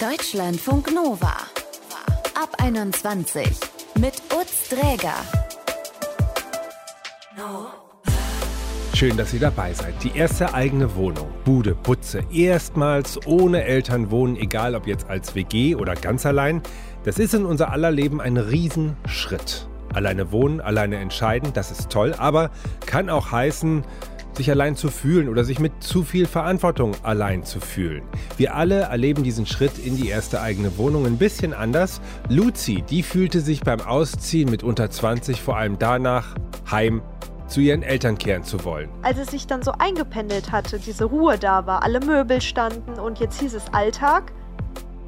Deutschlandfunk Nova. Ab 21 mit Utz Dräger. Schön, dass ihr dabei seid. Die erste eigene Wohnung, Bude, Putze, erstmals ohne Eltern wohnen, egal ob jetzt als WG oder ganz allein. Das ist in unser aller Leben ein Riesenschritt. Alleine wohnen, alleine entscheiden, das ist toll, aber kann auch heißen, sich allein zu fühlen oder sich mit zu viel Verantwortung allein zu fühlen. Wir alle erleben diesen Schritt in die erste eigene Wohnung ein bisschen anders. Luzi, die fühlte sich beim Ausziehen mit unter 20 vor allem danach, heim zu ihren Eltern kehren zu wollen. Als es sich dann so eingependelt hatte, diese Ruhe da war, alle Möbel standen und jetzt hieß es Alltag,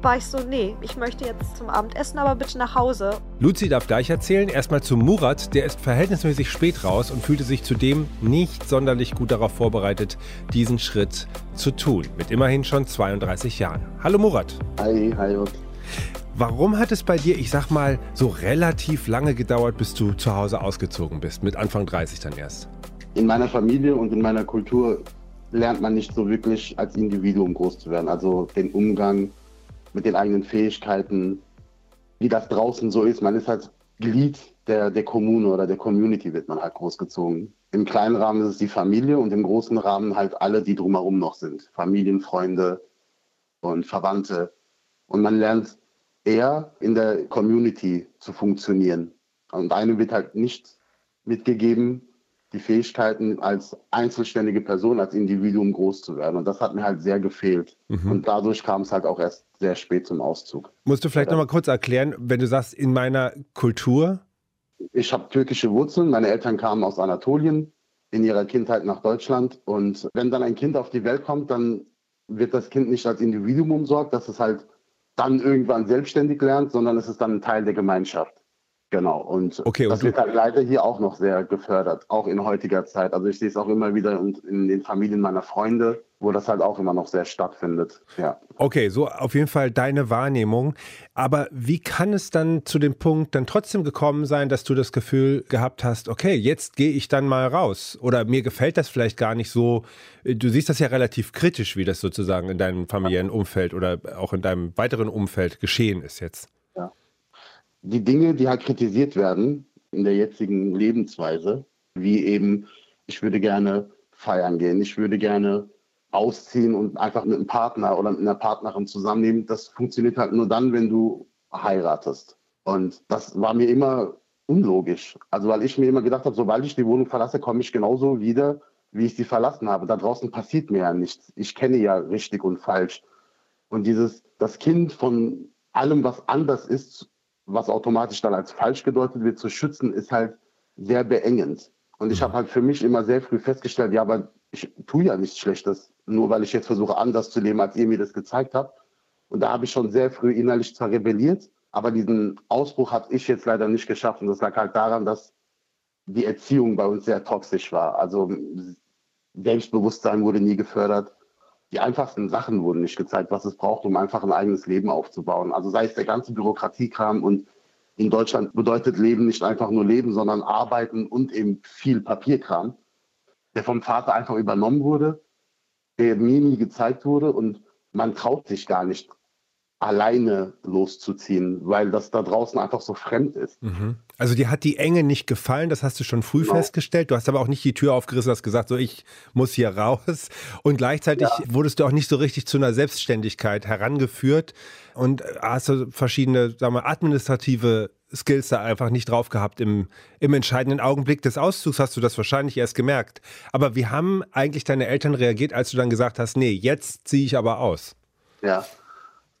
war ich so, nee, ich möchte jetzt zum Abendessen, aber bitte nach Hause. Luzi darf gleich erzählen. Erstmal zu Murat, der ist verhältnismäßig spät raus und fühlte sich zudem nicht sonderlich gut darauf vorbereitet, diesen Schritt zu tun. Mit immerhin schon 32 Jahren. Hallo Murat. Hi, hi. Warum hat es bei dir, ich sag mal, so relativ lange gedauert, bis du zu Hause ausgezogen bist? Mit Anfang 30 dann erst? In meiner Familie und in meiner Kultur lernt man nicht so wirklich als Individuum groß zu werden. Also den Umgang mit den eigenen Fähigkeiten, wie das draußen so ist. Man ist halt Glied der, der Kommune oder der Community wird man halt großgezogen. Im kleinen Rahmen ist es die Familie und im großen Rahmen halt alle, die drumherum noch sind. Familien, Freunde und Verwandte. Und man lernt eher in der Community zu funktionieren. Und einem wird halt nicht mitgegeben, die Fähigkeiten als einzelständige Person, als Individuum groß zu werden. Und das hat mir halt sehr gefehlt. Mhm. Und dadurch kam es halt auch erst sehr spät zum Auszug. Musst du vielleicht ja. nochmal kurz erklären, wenn du sagst, in meiner Kultur? Ich habe türkische Wurzeln. Meine Eltern kamen aus Anatolien in ihrer Kindheit nach Deutschland. Und wenn dann ein Kind auf die Welt kommt, dann wird das Kind nicht als Individuum umsorgt, dass es halt dann irgendwann selbstständig lernt, sondern es ist dann ein Teil der Gemeinschaft. Genau. Und okay, und das wird halt leider hier auch noch sehr gefördert, auch in heutiger Zeit. Also ich sehe es auch immer wieder in den Familien meiner Freunde, wo das halt auch immer noch sehr stattfindet. Ja. Okay, so auf jeden Fall deine Wahrnehmung. Aber wie kann es dann zu dem Punkt dann trotzdem gekommen sein, dass du das Gefühl gehabt hast, okay, jetzt gehe ich dann mal raus? Oder mir gefällt das vielleicht gar nicht so. Du siehst das ja relativ kritisch, wie das sozusagen in deinem familiären Umfeld oder auch in deinem weiteren Umfeld geschehen ist jetzt die Dinge, die halt kritisiert werden in der jetzigen Lebensweise, wie eben, ich würde gerne feiern gehen, ich würde gerne ausziehen und einfach mit einem Partner oder mit einer Partnerin zusammennehmen, das funktioniert halt nur dann, wenn du heiratest. Und das war mir immer unlogisch. Also weil ich mir immer gedacht habe, sobald ich die Wohnung verlasse, komme ich genauso wieder, wie ich sie verlassen habe. Da draußen passiert mir ja nichts. Ich kenne ja richtig und falsch. Und dieses, das Kind von allem, was anders ist, was automatisch dann als falsch gedeutet wird, zu schützen, ist halt sehr beengend. Und ich mhm. habe halt für mich immer sehr früh festgestellt, ja, aber ich tue ja nichts Schlechtes, nur weil ich jetzt versuche, anders zu leben, als ihr mir das gezeigt habt. Und da habe ich schon sehr früh innerlich zwar rebelliert, aber diesen Ausbruch habe ich jetzt leider nicht geschafft. Und das lag halt daran, dass die Erziehung bei uns sehr toxisch war. Also Selbstbewusstsein wurde nie gefördert die einfachsten Sachen wurden nicht gezeigt, was es braucht, um einfach ein eigenes Leben aufzubauen. Also sei es der ganze Bürokratiekram und in Deutschland bedeutet Leben nicht einfach nur Leben, sondern Arbeiten und eben viel Papierkram, der vom Vater einfach übernommen wurde, der mir nie gezeigt wurde und man traut sich gar nicht alleine loszuziehen, weil das da draußen einfach so fremd ist. Mhm. Also dir hat die Enge nicht gefallen, das hast du schon früh genau. festgestellt. Du hast aber auch nicht die Tür aufgerissen, hast gesagt, so ich muss hier raus. Und gleichzeitig ja. wurdest du auch nicht so richtig zu einer Selbstständigkeit herangeführt und hast du verschiedene, sagen wir, administrative Skills da einfach nicht drauf gehabt. Im, Im entscheidenden Augenblick des Auszugs hast du das wahrscheinlich erst gemerkt. Aber wie haben eigentlich deine Eltern reagiert, als du dann gesagt hast, nee, jetzt ziehe ich aber aus? Ja,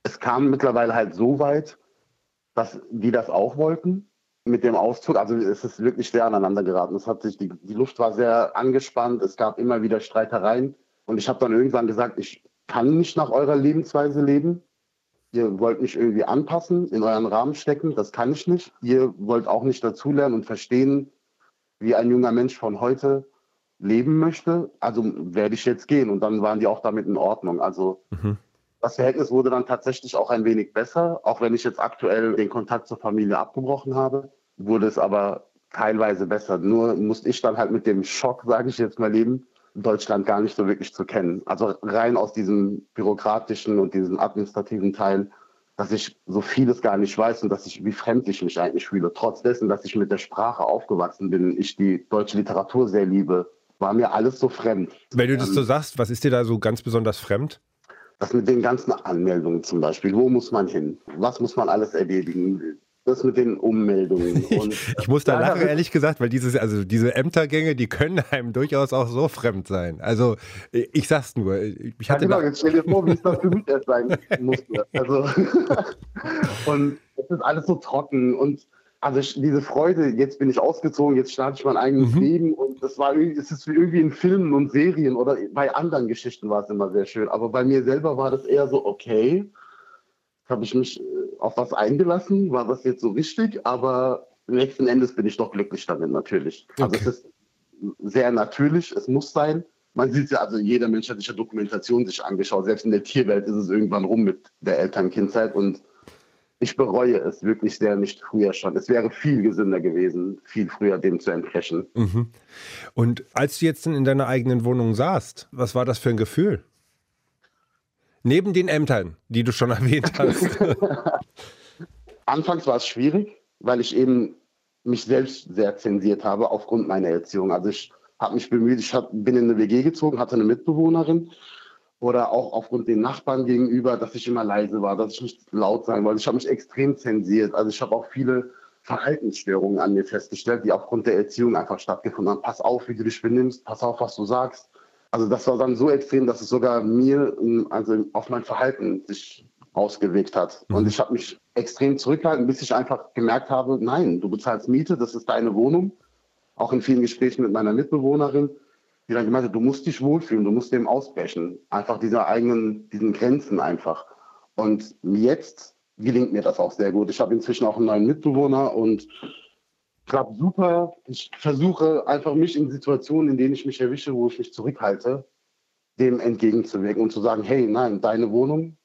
es kam mittlerweile halt so weit, dass die das auch wollten mit dem Auszug. Also es ist wirklich sehr aneinander geraten. Es hat sich, die, die Luft war sehr angespannt, es gab immer wieder Streitereien. Und ich habe dann irgendwann gesagt, ich kann nicht nach eurer Lebensweise leben. Ihr wollt mich irgendwie anpassen, in euren Rahmen stecken, das kann ich nicht. Ihr wollt auch nicht dazulernen und verstehen, wie ein junger Mensch von heute leben möchte. Also werde ich jetzt gehen. Und dann waren die auch damit in Ordnung. Also mhm. Das Verhältnis wurde dann tatsächlich auch ein wenig besser, auch wenn ich jetzt aktuell den Kontakt zur Familie abgebrochen habe, wurde es aber teilweise besser. Nur musste ich dann halt mit dem Schock, sage ich jetzt mal, leben, Deutschland gar nicht so wirklich zu kennen. Also rein aus diesem bürokratischen und diesem administrativen Teil, dass ich so vieles gar nicht weiß und dass ich, wie fremd ich mich eigentlich fühle. Trotz dessen, dass ich mit der Sprache aufgewachsen bin, ich die deutsche Literatur sehr liebe, war mir alles so fremd. Wenn du das so ähm, sagst, was ist dir da so ganz besonders fremd? Das mit den ganzen Anmeldungen zum Beispiel. Wo muss man hin? Was muss man alles erledigen? Das mit den Ummeldungen. Und ich muss da lachen, ehrlich gesagt, weil dieses, also diese Ämtergänge, die können einem durchaus auch so fremd sein. Also ich sag's nur. Ich hatte ja, genau, jetzt stell dir vor, wie es das für mich erst sein musste. Also, und es ist alles so trocken und also ich, diese Freude, jetzt bin ich ausgezogen, jetzt starte ich mein eigenes mhm. Leben und das war irgendwie, es ist wie irgendwie in Filmen und Serien oder bei anderen Geschichten war es immer sehr schön. Aber bei mir selber war das eher so, okay, habe ich mich äh, auf was eingelassen, war das jetzt so richtig, aber letzten Endes bin ich doch glücklich damit natürlich. Also okay. Also es ist sehr natürlich, es muss sein. Man sieht ja, also jeder Mensch hat sich ja Dokumentation sich angeschaut. Selbst in der Tierwelt ist es irgendwann rum mit der Elternkindzeit und ich bereue es wirklich sehr nicht früher schon. Es wäre viel gesünder gewesen, viel früher dem zu entbrechen. Mhm. Und als du jetzt in deiner eigenen Wohnung saßt, was war das für ein Gefühl? Neben den Ämtern, die du schon erwähnt hast. Anfangs war es schwierig, weil ich eben mich selbst sehr zensiert habe aufgrund meiner Erziehung. Also ich habe mich bemüht, ich hab, bin in eine WG gezogen, hatte eine Mitbewohnerin oder auch aufgrund den Nachbarn gegenüber, dass ich immer leise war, dass ich nicht laut sein wollte. Ich habe mich extrem zensiert. Also ich habe auch viele Verhaltensstörungen an mir festgestellt, die aufgrund der Erziehung einfach stattgefunden haben. Pass auf, wie du dich benimmst, pass auf, was du sagst. Also das war dann so extrem, dass es sogar mir, also auf mein Verhalten sich ausgewirkt hat. Mhm. Und ich habe mich extrem zurückgehalten, bis ich einfach gemerkt habe, nein, du bezahlst Miete, das ist deine Wohnung. Auch in vielen Gesprächen mit meiner Mitbewohnerin, die dann gemeint hat, du musst dich wohlfühlen, du musst dem ausbrechen. Einfach diese eigenen, diesen Grenzen einfach. Und jetzt gelingt mir das auch sehr gut. Ich habe inzwischen auch einen neuen Mitbewohner und klappt super. Ich versuche einfach mich in Situationen, in denen ich mich erwische, wo ich mich zurückhalte, dem entgegenzuwirken und zu sagen, hey, nein, deine Wohnung,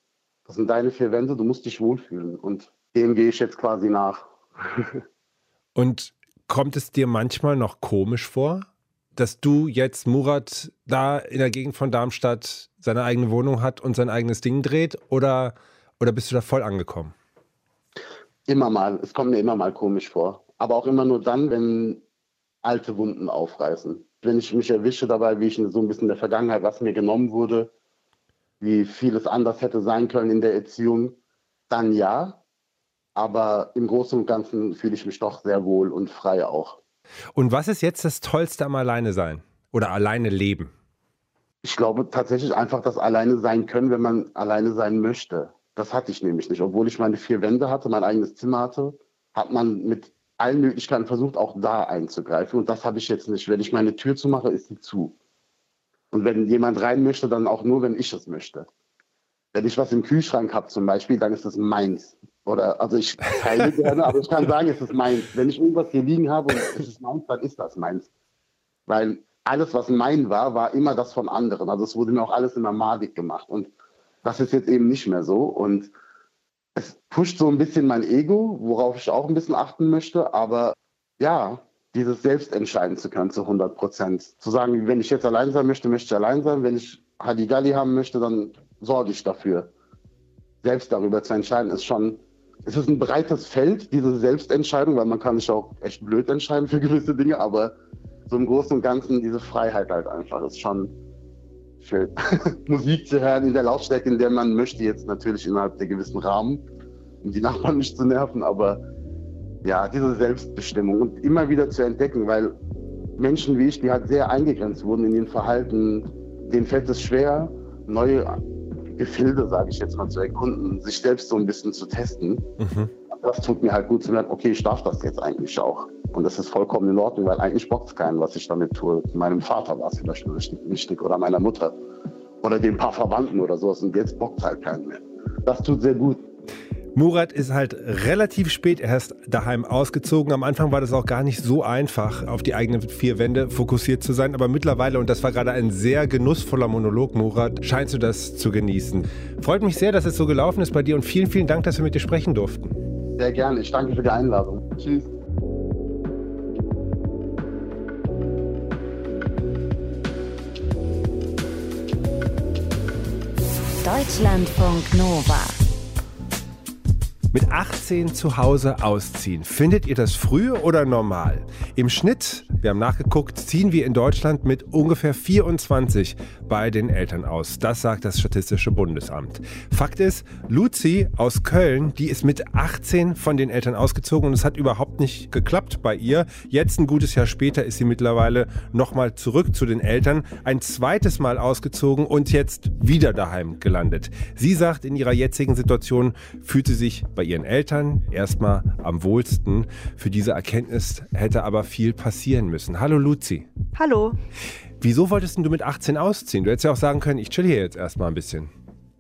das sind deine vier Wände, du musst dich wohlfühlen. Und dem gehe ich jetzt quasi nach. und kommt es dir manchmal noch komisch vor, dass du jetzt Murat da in der Gegend von Darmstadt seine eigene Wohnung hat und sein eigenes Ding dreht? Oder, oder bist du da voll angekommen? Immer mal. Es kommt mir immer mal komisch vor aber auch immer nur dann, wenn alte Wunden aufreißen. Wenn ich mich erwische dabei, wie ich so ein bisschen in der Vergangenheit, was mir genommen wurde, wie vieles anders hätte sein können in der Erziehung, dann ja. Aber im Großen und Ganzen fühle ich mich doch sehr wohl und frei auch. Und was ist jetzt das Tollste am Alleine sein oder alleine leben? Ich glaube tatsächlich einfach das Alleine sein können, wenn man alleine sein möchte. Das hatte ich nämlich nicht. Obwohl ich meine vier Wände hatte, mein eigenes Zimmer hatte, hat man mit allen Möglichkeiten versucht, auch da einzugreifen. Und das habe ich jetzt nicht. Wenn ich meine Tür zumache, ist sie zu. Und wenn jemand rein möchte, dann auch nur, wenn ich es möchte. Wenn ich was im Kühlschrank habe zum Beispiel, dann ist es meins. Oder, also ich teile gerne, aber ich kann sagen, es ist meins. Wenn ich irgendwas hier liegen habe und es ist meins, dann ist das meins. Weil alles, was mein war, war immer das von anderen. Also es wurde mir auch alles immer madig gemacht. Und das ist jetzt eben nicht mehr so. Und pusht so ein bisschen mein Ego, worauf ich auch ein bisschen achten möchte. Aber ja, dieses selbst entscheiden zu können zu 100 Prozent. Zu sagen, wenn ich jetzt allein sein möchte, möchte ich allein sein. Wenn ich Hadigalli haben möchte, dann sorge ich dafür. Selbst darüber zu entscheiden, ist schon, es ist ein breites Feld, diese Selbstentscheidung, weil man kann sich auch echt blöd entscheiden für gewisse Dinge, aber so im Großen und Ganzen diese Freiheit halt einfach ist schon schön. Musik zu hören in der Lautstärke, in der man möchte, jetzt natürlich innerhalb der gewissen Rahmen, um die Nachbarn nicht zu nerven, aber ja, diese Selbstbestimmung und immer wieder zu entdecken, weil Menschen wie ich, die halt sehr eingegrenzt wurden in ihrem Verhalten, denen fällt es schwer, neue Gefilde, sage ich jetzt mal, zu erkunden, sich selbst so ein bisschen zu testen. Mhm. Das tut mir halt gut zu merken, okay, ich darf das jetzt eigentlich auch. Und das ist vollkommen in Ordnung, weil eigentlich bockt es keinen, was ich damit tue. Meinem Vater war es vielleicht richtig wichtig oder meiner Mutter oder den paar Verwandten oder sowas. Und jetzt bockt es halt keinen mehr. Das tut sehr gut. Murat ist halt relativ spät erst daheim ausgezogen. Am Anfang war das auch gar nicht so einfach, auf die eigenen vier Wände fokussiert zu sein. Aber mittlerweile, und das war gerade ein sehr genussvoller Monolog, Murat, scheinst du das zu genießen. Freut mich sehr, dass es so gelaufen ist bei dir und vielen, vielen Dank, dass wir mit dir sprechen durften. Sehr gerne. Ich danke für die Einladung. Tschüss. Deutschlandfunk Nova. Mit 18 zu Hause ausziehen. Findet ihr das früh oder normal? Im Schnitt, wir haben nachgeguckt, ziehen wir in Deutschland mit ungefähr 24 bei den Eltern aus. Das sagt das Statistische Bundesamt. Fakt ist, Luzi aus Köln, die ist mit 18 von den Eltern ausgezogen und es hat überhaupt nicht geklappt bei ihr. Jetzt ein gutes Jahr später ist sie mittlerweile nochmal zurück zu den Eltern, ein zweites Mal ausgezogen und jetzt wieder daheim gelandet. Sie sagt, in ihrer jetzigen Situation fühlt sie sich bei ihren Eltern erstmal am wohlsten. Für diese Erkenntnis hätte aber viel passieren müssen. Hallo Luzi. Hallo. Wieso wolltest du mit 18 ausziehen? Du hättest ja auch sagen können, ich chill hier jetzt erstmal ein bisschen.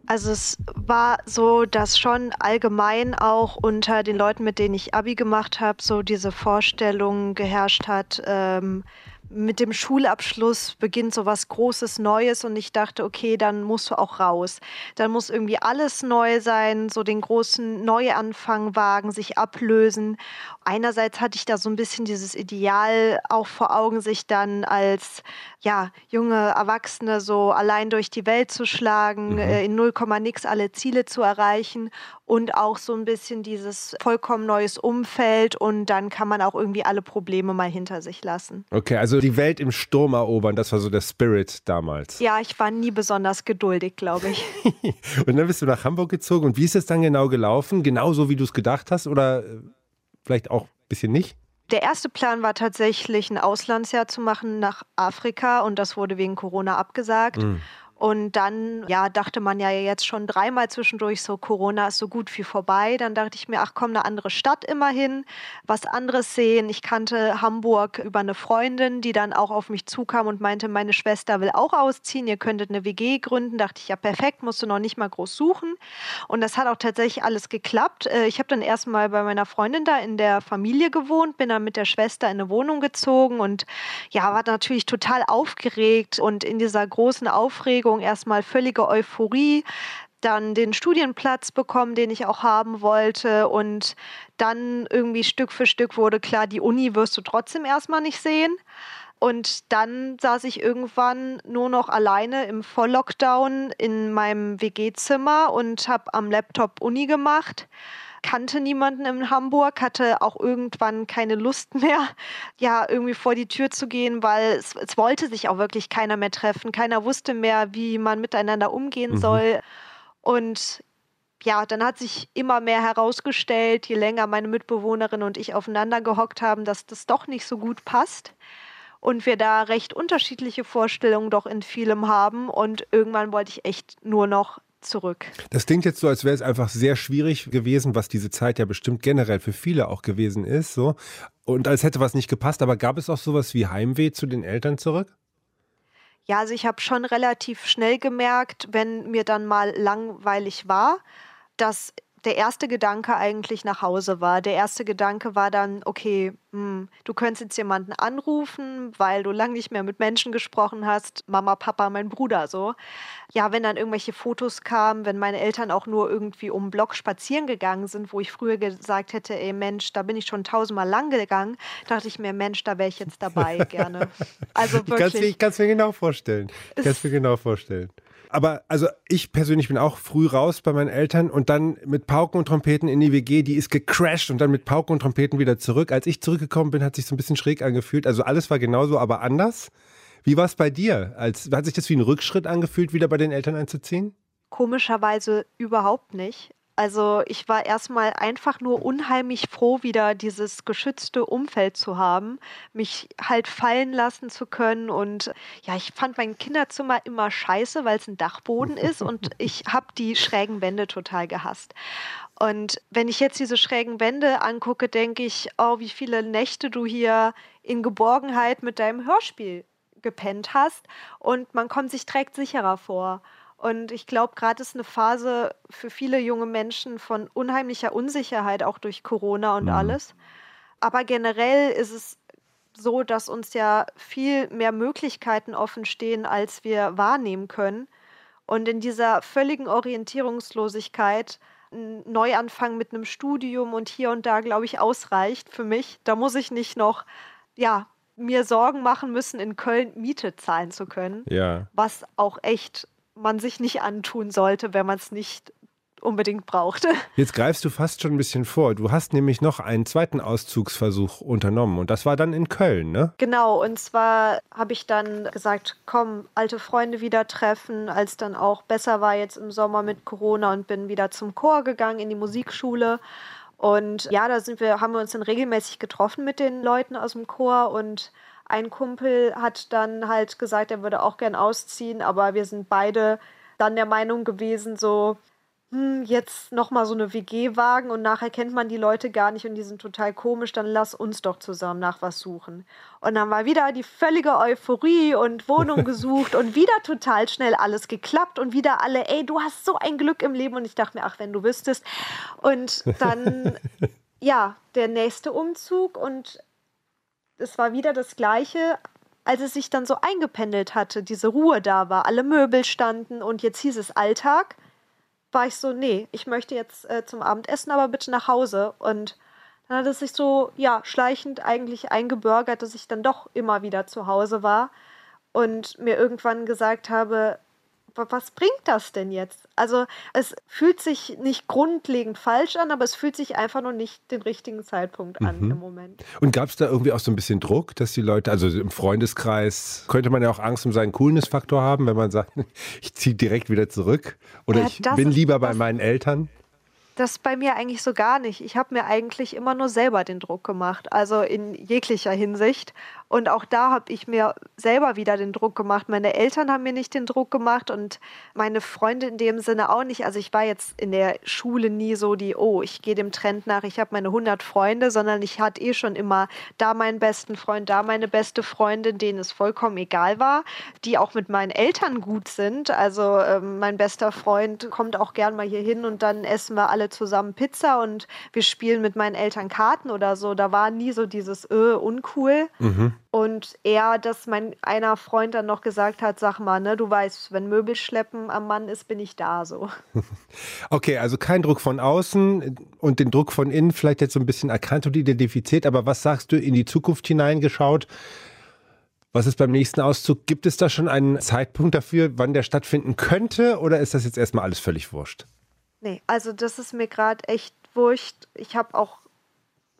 Also es war so, dass schon allgemein auch unter den Leuten, mit denen ich Abi gemacht habe, so diese Vorstellung geherrscht hat, ähm, mit dem Schulabschluss beginnt so was Großes Neues und ich dachte, okay, dann musst du auch raus. Dann muss irgendwie alles neu sein, so den großen Neuanfang wagen, sich ablösen. Einerseits hatte ich da so ein bisschen dieses Ideal auch vor Augen, sich dann als ja, junge Erwachsene so allein durch die Welt zu schlagen, mhm. äh, in 0, nix alle Ziele zu erreichen und auch so ein bisschen dieses vollkommen neues Umfeld und dann kann man auch irgendwie alle Probleme mal hinter sich lassen. Okay, also die Welt im Sturm erobern, das war so der Spirit damals. Ja, ich war nie besonders geduldig, glaube ich. und dann bist du nach Hamburg gezogen und wie ist es dann genau gelaufen? Genauso wie du es gedacht hast oder äh, vielleicht auch ein bisschen nicht? Der erste Plan war tatsächlich, ein Auslandsjahr zu machen nach Afrika und das wurde wegen Corona abgesagt. Mhm. Und dann, ja, dachte man ja jetzt schon dreimal zwischendurch so, Corona ist so gut wie vorbei. Dann dachte ich mir, ach komm, eine andere Stadt immerhin, was anderes sehen. Ich kannte Hamburg über eine Freundin, die dann auch auf mich zukam und meinte, meine Schwester will auch ausziehen, ihr könntet eine WG gründen. Dachte ich, ja perfekt, musst du noch nicht mal groß suchen. Und das hat auch tatsächlich alles geklappt. Äh, ich habe dann erstmal bei meiner Freundin da in der Familie gewohnt, bin dann mit der Schwester in eine Wohnung gezogen und ja, war natürlich total aufgeregt und in dieser großen Aufregung Aufregung, erstmal völlige Euphorie, dann den Studienplatz bekommen, den ich auch haben wollte und dann irgendwie Stück für Stück wurde klar, die Uni wirst du trotzdem erstmal nicht sehen. Und dann saß ich irgendwann nur noch alleine im Volllockdown in meinem WG-Zimmer und habe am Laptop Uni gemacht kannte niemanden in Hamburg, hatte auch irgendwann keine Lust mehr, ja, irgendwie vor die Tür zu gehen, weil es, es wollte sich auch wirklich keiner mehr treffen. Keiner wusste mehr, wie man miteinander umgehen mhm. soll. Und ja, dann hat sich immer mehr herausgestellt, je länger meine Mitbewohnerin und ich aufeinander gehockt haben, dass das doch nicht so gut passt und wir da recht unterschiedliche Vorstellungen doch in vielem haben. Und irgendwann wollte ich echt nur noch zurück. Das klingt jetzt so, als wäre es einfach sehr schwierig gewesen, was diese Zeit ja bestimmt generell für viele auch gewesen ist. So. Und als hätte was nicht gepasst, aber gab es auch sowas wie Heimweh zu den Eltern zurück? Ja, also ich habe schon relativ schnell gemerkt, wenn mir dann mal langweilig war, dass der erste Gedanke eigentlich nach Hause war. Der erste Gedanke war dann, okay, hm, du könntest jetzt jemanden anrufen, weil du lange nicht mehr mit Menschen gesprochen hast, Mama, Papa, mein Bruder so. Ja, wenn dann irgendwelche Fotos kamen, wenn meine Eltern auch nur irgendwie um den Block spazieren gegangen sind, wo ich früher gesagt hätte, ey Mensch, da bin ich schon tausendmal lang gegangen, dachte ich mir, Mensch, da wäre ich jetzt dabei gerne. Also wirklich. Ich kann es mir genau vorstellen. Ich kann es mir genau vorstellen aber also ich persönlich bin auch früh raus bei meinen Eltern und dann mit Pauken und Trompeten in die WG, die ist gecrashed und dann mit Pauken und Trompeten wieder zurück. Als ich zurückgekommen bin, hat sich so ein bisschen schräg angefühlt. Also alles war genauso, aber anders. Wie war es bei dir? Als, hat sich das wie ein Rückschritt angefühlt, wieder bei den Eltern einzuziehen? Komischerweise überhaupt nicht. Also ich war erstmal einfach nur unheimlich froh, wieder dieses geschützte Umfeld zu haben, mich halt fallen lassen zu können. Und ja, ich fand mein Kinderzimmer immer scheiße, weil es ein Dachboden ist und ich habe die schrägen Wände total gehasst. Und wenn ich jetzt diese schrägen Wände angucke, denke ich, oh, wie viele Nächte du hier in Geborgenheit mit deinem Hörspiel gepennt hast und man kommt sich direkt sicherer vor. Und ich glaube, gerade ist eine Phase für viele junge Menschen von unheimlicher Unsicherheit, auch durch Corona und mhm. alles. Aber generell ist es so, dass uns ja viel mehr Möglichkeiten offen stehen, als wir wahrnehmen können. Und in dieser völligen Orientierungslosigkeit ein Neuanfang mit einem Studium und hier und da, glaube ich, ausreicht für mich. Da muss ich nicht noch, ja, mir Sorgen machen müssen, in Köln Miete zahlen zu können. Ja. Was auch echt man sich nicht antun sollte, wenn man es nicht unbedingt brauchte. Jetzt greifst du fast schon ein bisschen vor. Du hast nämlich noch einen zweiten Auszugsversuch unternommen und das war dann in Köln, ne? Genau, und zwar habe ich dann gesagt, komm, alte Freunde wieder treffen, als dann auch besser war jetzt im Sommer mit Corona und bin wieder zum Chor gegangen in die Musikschule. Und ja, da sind wir, haben wir uns dann regelmäßig getroffen mit den Leuten aus dem Chor und ein Kumpel hat dann halt gesagt, er würde auch gern ausziehen, aber wir sind beide dann der Meinung gewesen, so, hm, jetzt nochmal so eine WG wagen und nachher kennt man die Leute gar nicht und die sind total komisch, dann lass uns doch zusammen nach was suchen. Und dann war wieder die völlige Euphorie und Wohnung gesucht und wieder total schnell alles geklappt und wieder alle, ey, du hast so ein Glück im Leben und ich dachte mir, ach, wenn du wüsstest. Und dann, ja, der nächste Umzug und es war wieder das Gleiche, als es sich dann so eingependelt hatte, diese Ruhe da war, alle Möbel standen und jetzt hieß es Alltag, war ich so, nee, ich möchte jetzt äh, zum Abendessen, aber bitte nach Hause. Und dann hat es sich so, ja, schleichend eigentlich eingebürgert, dass ich dann doch immer wieder zu Hause war und mir irgendwann gesagt habe, was bringt das denn jetzt? Also es fühlt sich nicht grundlegend falsch an, aber es fühlt sich einfach noch nicht den richtigen Zeitpunkt an mhm. im Moment. Und gab es da irgendwie auch so ein bisschen Druck, dass die Leute, also im Freundeskreis, könnte man ja auch Angst um seinen Coolness-Faktor haben, wenn man sagt, ich ziehe direkt wieder zurück oder ja, ich bin lieber bei meinen Eltern? Das bei mir eigentlich so gar nicht. Ich habe mir eigentlich immer nur selber den Druck gemacht, also in jeglicher Hinsicht. Und auch da habe ich mir selber wieder den Druck gemacht. Meine Eltern haben mir nicht den Druck gemacht und meine Freunde in dem Sinne auch nicht. Also ich war jetzt in der Schule nie so die, oh, ich gehe dem Trend nach, ich habe meine 100 Freunde, sondern ich hatte eh schon immer da meinen besten Freund, da meine beste Freundin, denen es vollkommen egal war, die auch mit meinen Eltern gut sind. Also ähm, mein bester Freund kommt auch gern mal hier hin und dann essen wir alle zusammen Pizza und wir spielen mit meinen Eltern Karten oder so. Da war nie so dieses, äh, uncool. Mhm. Und er, dass mein einer Freund dann noch gesagt hat, sag mal, ne, du weißt, wenn Möbelschleppen am Mann ist, bin ich da so. Okay, also kein Druck von außen und den Druck von innen vielleicht jetzt so ein bisschen erkannt und identifiziert, aber was sagst du in die Zukunft hineingeschaut? Was ist beim nächsten Auszug? Gibt es da schon einen Zeitpunkt dafür, wann der stattfinden könnte oder ist das jetzt erstmal alles völlig wurscht? Nee, also das ist mir gerade echt wurscht. Ich habe auch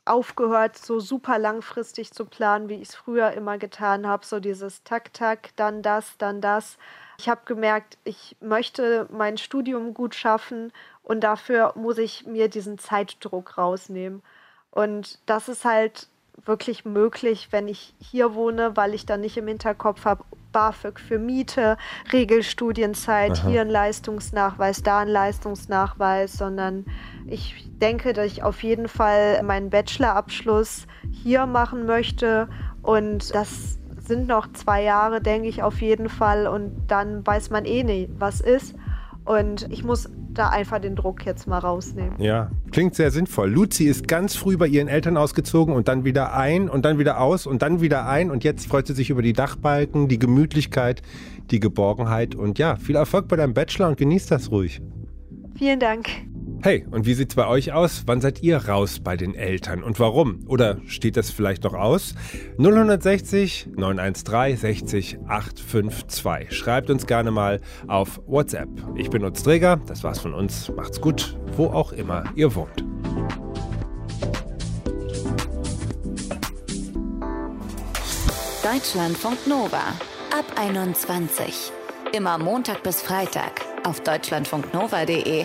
aufgehört, so super langfristig zu planen, wie ich es früher immer getan habe. So dieses Tak, Tak, dann das, dann das. Ich habe gemerkt, ich möchte mein Studium gut schaffen und dafür muss ich mir diesen Zeitdruck rausnehmen. Und das ist halt wirklich möglich, wenn ich hier wohne, weil ich dann nicht im Hinterkopf habe, BAföG für Miete, Regelstudienzeit, Aha. hier ein Leistungsnachweis, da ein Leistungsnachweis, sondern ich denke, dass ich auf jeden Fall meinen Bachelorabschluss hier machen möchte und das sind noch zwei Jahre, denke ich auf jeden Fall und dann weiß man eh nicht, was ist. Und ich muss da einfach den Druck jetzt mal rausnehmen. Ja, klingt sehr sinnvoll. Luzi ist ganz früh bei ihren Eltern ausgezogen und dann wieder ein und dann wieder aus und dann wieder ein und jetzt freut sie sich über die Dachbalken, die Gemütlichkeit, die Geborgenheit und ja, viel Erfolg bei deinem Bachelor und genießt das ruhig. Vielen Dank. Hey, und wie sieht's bei euch aus? Wann seid ihr raus bei den Eltern und warum? Oder steht das vielleicht noch aus? 060 913 60 852. Schreibt uns gerne mal auf WhatsApp. Ich bin Utz Träger, das war's von uns. Macht's gut, wo auch immer ihr wohnt. Deutschlandfunk Nova ab 21. Immer Montag bis Freitag auf deutschlandfunknova.de